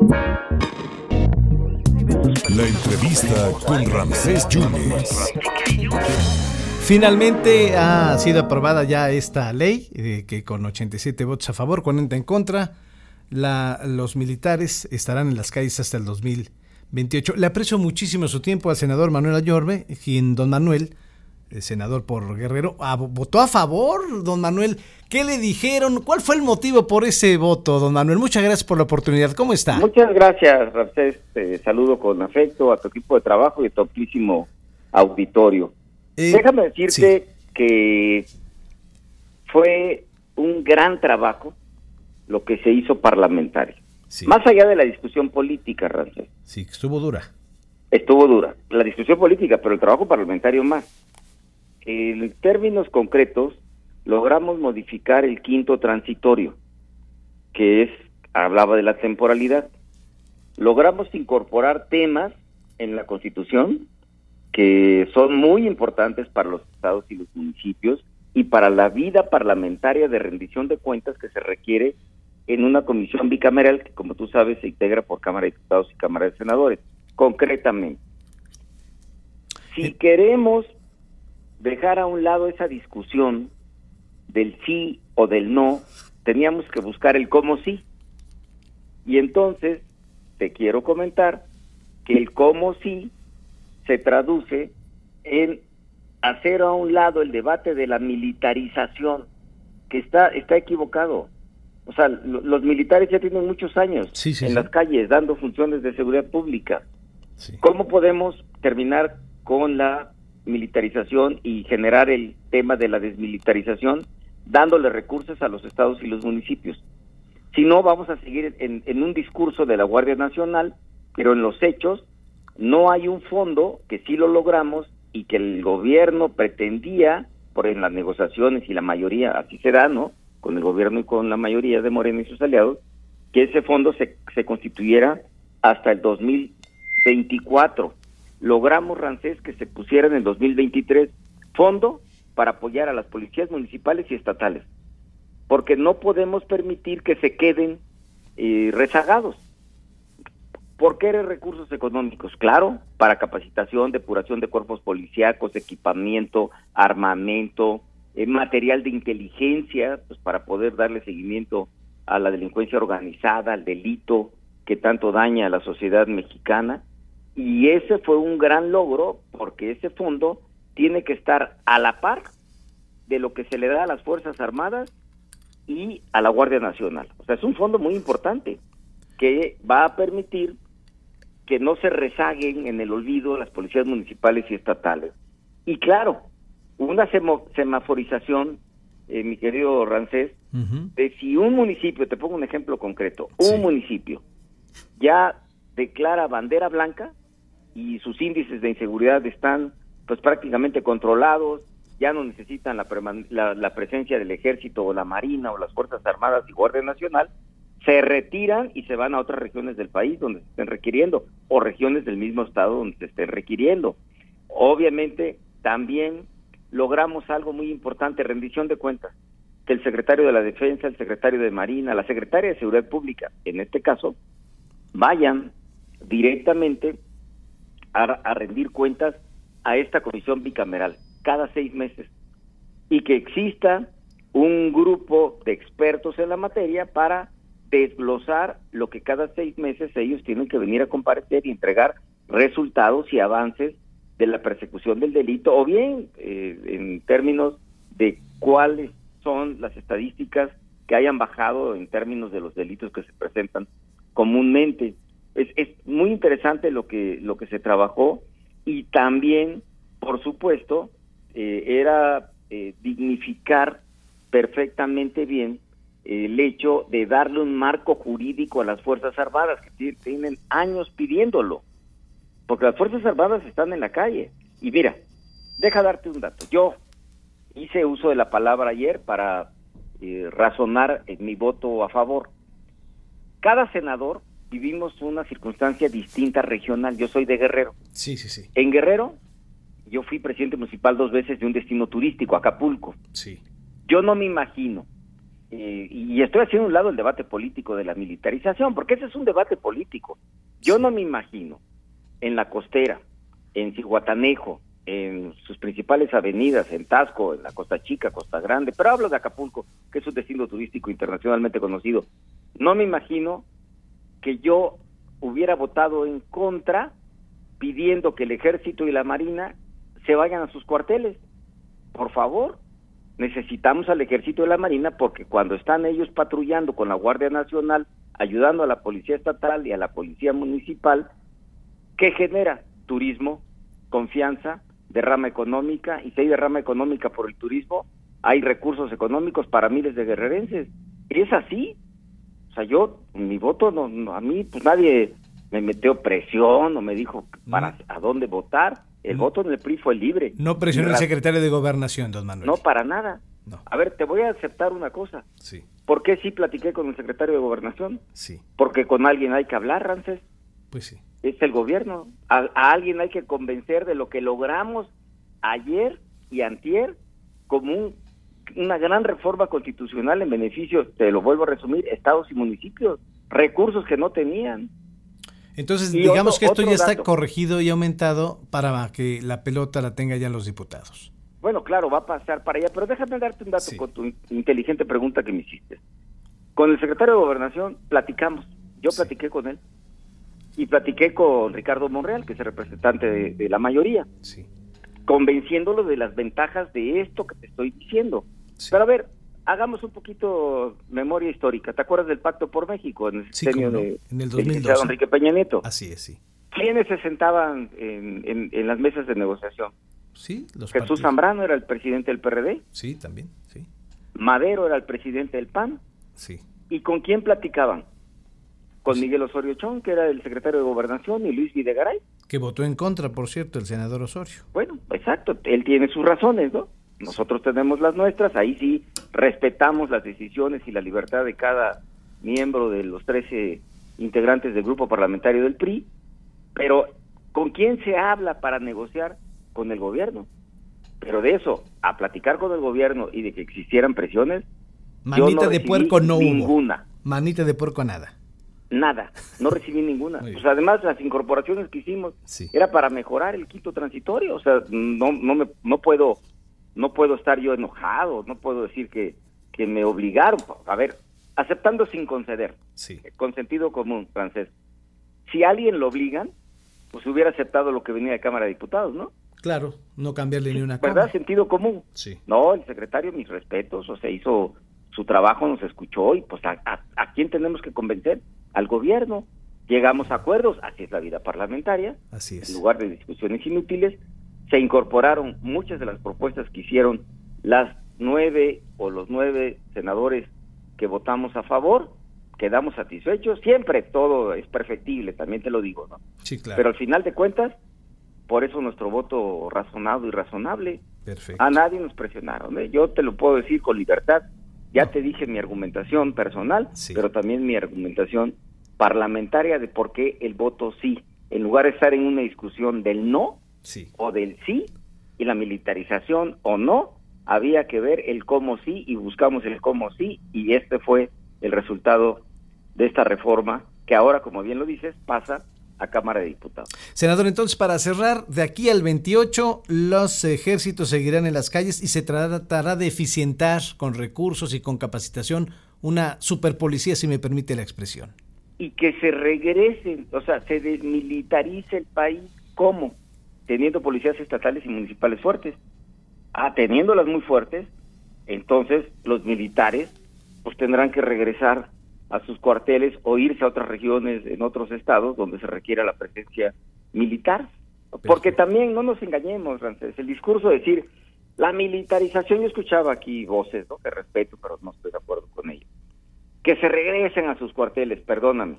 La entrevista con Ramsés Yunes. Finalmente ha sido aprobada ya esta ley, eh, que con 87 votos a favor, 40 en contra, los militares estarán en las calles hasta el 2028. Le aprecio muchísimo su tiempo al senador Manuel Ayorbe, quien don Manuel, el senador por Guerrero, votó a favor, don Manuel. ¿Qué le dijeron? ¿Cuál fue el motivo por ese voto, don Manuel? Muchas gracias por la oportunidad. ¿Cómo está? Muchas gracias, Ramsés. Te saludo con afecto a tu equipo de trabajo y a tu amplísimo auditorio. Eh, Déjame decirte que fue un gran trabajo lo que se hizo parlamentario. Más allá de la discusión política, Ramsés. Sí, estuvo dura. Estuvo dura. La discusión política, pero el trabajo parlamentario más. En términos concretos, logramos modificar el quinto transitorio, que es, hablaba de la temporalidad. Logramos incorporar temas en la Constitución que son muy importantes para los estados y los municipios y para la vida parlamentaria de rendición de cuentas que se requiere en una comisión bicameral que, como tú sabes, se integra por Cámara de Diputados y Cámara de Senadores. Concretamente, si eh. queremos dejar a un lado esa discusión del sí o del no, teníamos que buscar el cómo sí. Y entonces, te quiero comentar que el cómo sí se traduce en hacer a un lado el debate de la militarización, que está, está equivocado. O sea, los militares ya tienen muchos años en las calles dando funciones de seguridad pública. ¿Cómo podemos terminar con la militarización y generar el tema de la desmilitarización dándole recursos a los estados y los municipios? Si no, vamos a seguir en, un discurso de la Guardia Nacional, pero en los hechos no hay un fondo que sí lo logramos y que el gobierno pretendía, por en las negociaciones y la mayoría, así se da, ¿no? Con el gobierno y con la mayoría de Morena y sus aliados, que ese fondo se, se constituyera hasta el 2024. Logramos, Rancés, que se pusiera en el 2023 fondo para apoyar a las policías municipales y estatales, porque no podemos permitir que se queden eh, rezagados ¿Por qué eres recursos económicos? Claro, para capacitación, depuración de cuerpos policíacos, equipamiento, armamento, eh, material de inteligencia, pues para poder darle seguimiento a la delincuencia organizada, al delito que tanto daña a la sociedad mexicana. Y ese fue un gran logro porque ese fondo tiene que estar a la par de lo que se le da a las Fuerzas Armadas y a la Guardia Nacional. O sea, es un fondo muy importante que va a permitir que no se rezaguen en el olvido las policías municipales y estatales. Y claro, una semaforización, eh, mi querido Rancés, de si un municipio, te pongo un ejemplo concreto, un municipio ya declara bandera blanca y sus índices de inseguridad están pues prácticamente controlados, ya no necesitan la, la, la presencia del ejército o la marina o las Fuerzas Armadas y Guardia Nacional, se retiran y se van a otras regiones del país donde se estén requiriendo o regiones del mismo estado donde se estén requiriendo. Obviamente también logramos algo muy importante, rendición de cuentas, que el secretario de la Defensa, el secretario de Marina, la secretaria de Seguridad Pública, en este caso, vayan directamente a, rendir cuentas a esta comisión bicameral cada seis meses y que exista un grupo de expertos en la materia para desglosar lo que cada seis meses ellos tienen que venir a comparecer y entregar resultados y avances de la persecución del delito o bien eh, en términos de cuáles son las estadísticas que hayan bajado en términos de los delitos que se presentan comúnmente. Es, es muy interesante lo que, lo que se trabajó y también, por supuesto, eh, era eh, dignificar perfectamente bien el hecho de darle un marco jurídico a las Fuerzas Armadas, que tienen años pidiéndolo, porque las Fuerzas Armadas están en la calle. Y mira, deja darte un dato. Yo hice uso de la palabra ayer para eh, razonar en mi voto a favor. Cada senador vivimos una circunstancia distinta regional. Yo soy de Guerrero. Sí, sí, sí. En Guerrero, yo fui presidente municipal dos veces de un destino turístico, Acapulco. Sí. Yo no me imagino eh, y estoy haciendo un lado el debate político de la militarización, porque ese es un debate político. Yo no me imagino en la costera, en Cihuatanejo, en sus principales avenidas, en Tasco, en la Costa Chica, Costa Grande, pero hablo de Acapulco, que es un destino turístico internacionalmente conocido. No me imagino que yo hubiera votado en contra pidiendo que el ejército y la marina se vayan a sus cuarteles. Por favor, necesitamos al ejército y la marina porque cuando están ellos patrullando con la Guardia Nacional, ayudando a la policía estatal y a la policía municipal, ¿qué genera? Turismo, confianza, derrama económica, y si hay derrama económica por el turismo, hay recursos económicos para miles de guerrerenses. Y es así. Sea, yo, mi voto, no, a mí, pues nadie me metió presión o me dijo para a dónde votar. El voto en el PRI fue libre. No presionó el secretario de Gobernación, don Manuel. No, para nada. A ver, te voy a aceptar una cosa. Sí. ¿Por qué sí platiqué con el secretario de Gobernación? Sí. Porque con alguien hay que hablar, Rances. Pues sí. Es el gobierno. A, alguien hay que convencer de lo que logramos ayer y antier como una gran reforma constitucional en beneficio, te lo vuelvo a resumir, estados y municipios, recursos que no tenían. Entonces, digamos que esto ya está corregido y aumentado para que la pelota la tenga ya los diputados. Bueno, claro, va a pasar para allá, pero déjame darte un dato con tu inteligente pregunta que me hiciste. Con el secretario de Gobernación platicamos, yo platiqué con él y platiqué con Ricardo Monreal, que es el representante de, la mayoría, sí. convenciéndolo de las ventajas de esto que te estoy diciendo. Pero a ver, hagamos un poquito memoria histórica. ¿Te acuerdas del Pacto por México en el sí, de en el 2012? Enrique Peña Nieto? Así es, sí. ¿Quiénes se sentaban en, en, las mesas de negociación? Sí, los Jesús Zambrano era el presidente del PRD. Sí, también, sí. Madero era el presidente del PAN. Sí. ¿Y con quién platicaban? Con Miguel Osorio Chong, que era el secretario de Gobernación, y Luis Videgaray. Que votó en contra, por cierto, el senador Osorio. Bueno, exacto, él tiene sus razones, ¿no? Nosotros tenemos las nuestras, ahí sí respetamos las decisiones y la libertad de cada miembro de los 13 integrantes del grupo parlamentario del PRI, pero ¿con quién se habla para negociar? Con el gobierno. Pero de eso, a platicar con el gobierno y de que existieran presiones, Manita de puerco no ninguna. Manita de puerco nada. Nada, no recibí ninguna. Pues además las incorporaciones que hicimos era para mejorar el quinto transitorio, o sea, no no me no puedo no puedo estar yo enojado, no puedo decir que, que me obligaron. A ver, aceptando sin conceder, sí. con sentido común, francés. Si a alguien lo obligan, pues hubiera aceptado lo que venía de Cámara de Diputados, ¿no? Claro, no cambiarle ni una cosa. ¿Verdad? Sentido común. Sí. No, el secretario, mis respetos, o sea, hizo su trabajo, nos escuchó y pues a, a, quién tenemos que convencer? Al gobierno. Llegamos a acuerdos, así es la vida parlamentaria. Así es. En lugar de discusiones inútiles, se incorporaron muchas de las propuestas que hicieron las nueve o los nueve senadores que votamos a favor, quedamos satisfechos, siempre todo es perfectible, también te lo digo, ¿no? Sí, claro. Pero al final de cuentas, por eso nuestro voto razonado y razonable. Perfecto. A nadie nos presionaron, ¿eh? yo te lo puedo decir con libertad, ya te dije mi argumentación personal, pero también mi argumentación parlamentaria de por qué el voto sí, en lugar de estar en una discusión del no, o del sí y la militarización o no, había que ver el cómo sí y buscamos el cómo sí y este fue el resultado de esta reforma que ahora, como bien lo dices, pasa a Cámara de Diputados. Senador, entonces para cerrar, de aquí al 28 los ejércitos seguirán en las calles y se tratará de eficientar con recursos y con capacitación una superpolicía, si me permite la expresión. Y que se regresen, o sea, se desmilitarice el país. ¿Cómo? Teniendo policías estatales y municipales fuertes. Ah, teniéndolas muy fuertes, entonces los militares pues tendrán que regresar a sus cuarteles o irse a otras regiones en otros estados donde se requiera la presencia militar. Porque también no nos engañemos, Frances, el discurso de decir la militarización, yo escuchaba aquí voces, ¿no? que respeto, pero no estoy de acuerdo con ello. Que se regresen a sus cuarteles, perdóname.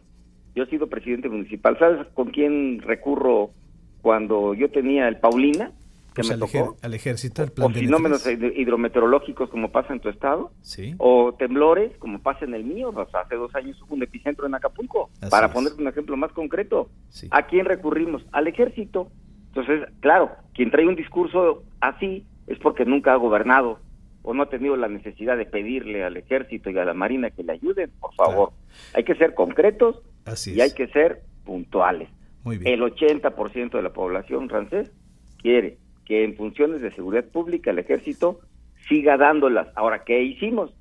Yo he sido presidente municipal, ¿sabes con quién recurro cuando yo tenía el Paulina, que me tocó, al ejército, el plan o fenómenos hidrometeorológicos como pasa en tu estado, sí. o temblores como pasa en el mío. hace dos años hubo un epicentro en Acapulco, para ponerte un ejemplo más concreto. ¿A quién recurrimos? Al ejército. Entonces, claro, quien trae un discurso así es porque nunca ha gobernado o no ha tenido la necesidad de pedirle al ejército y a la marina que le ayuden, por favor. Hay que ser concretos y hay que ser puntuales. Muy bien. El 80% de la población francés quiere que en funciones de seguridad pública el ejército siga dándolas. Ahora, ¿qué hicimos?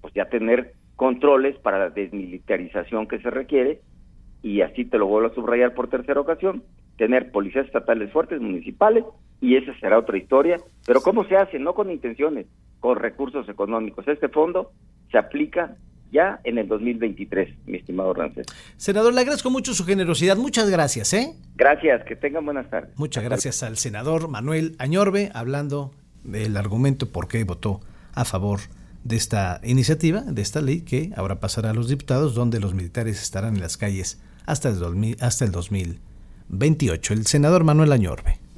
Pues ya tener controles para la desmilitarización que se requiere y así te lo vuelvo a subrayar por tercera ocasión, tener policías estatales fuertes, municipales, y esa será otra historia. Pero ¿cómo se hace? No con intenciones, con recursos económicos. Este fondo se aplica ya en el 2023, mi estimado Rancés. Senador, le agradezco mucho su generosidad. Muchas gracias, ¿eh? Gracias, que tengan buenas tardes. Muchas gracias al senador Manuel Añorbe, hablando del argumento por qué votó a favor de esta iniciativa, de esta ley que ahora pasará a los diputados, donde los militares estarán en las calles hasta el, hasta el 2028. El senador Manuel Añorbe.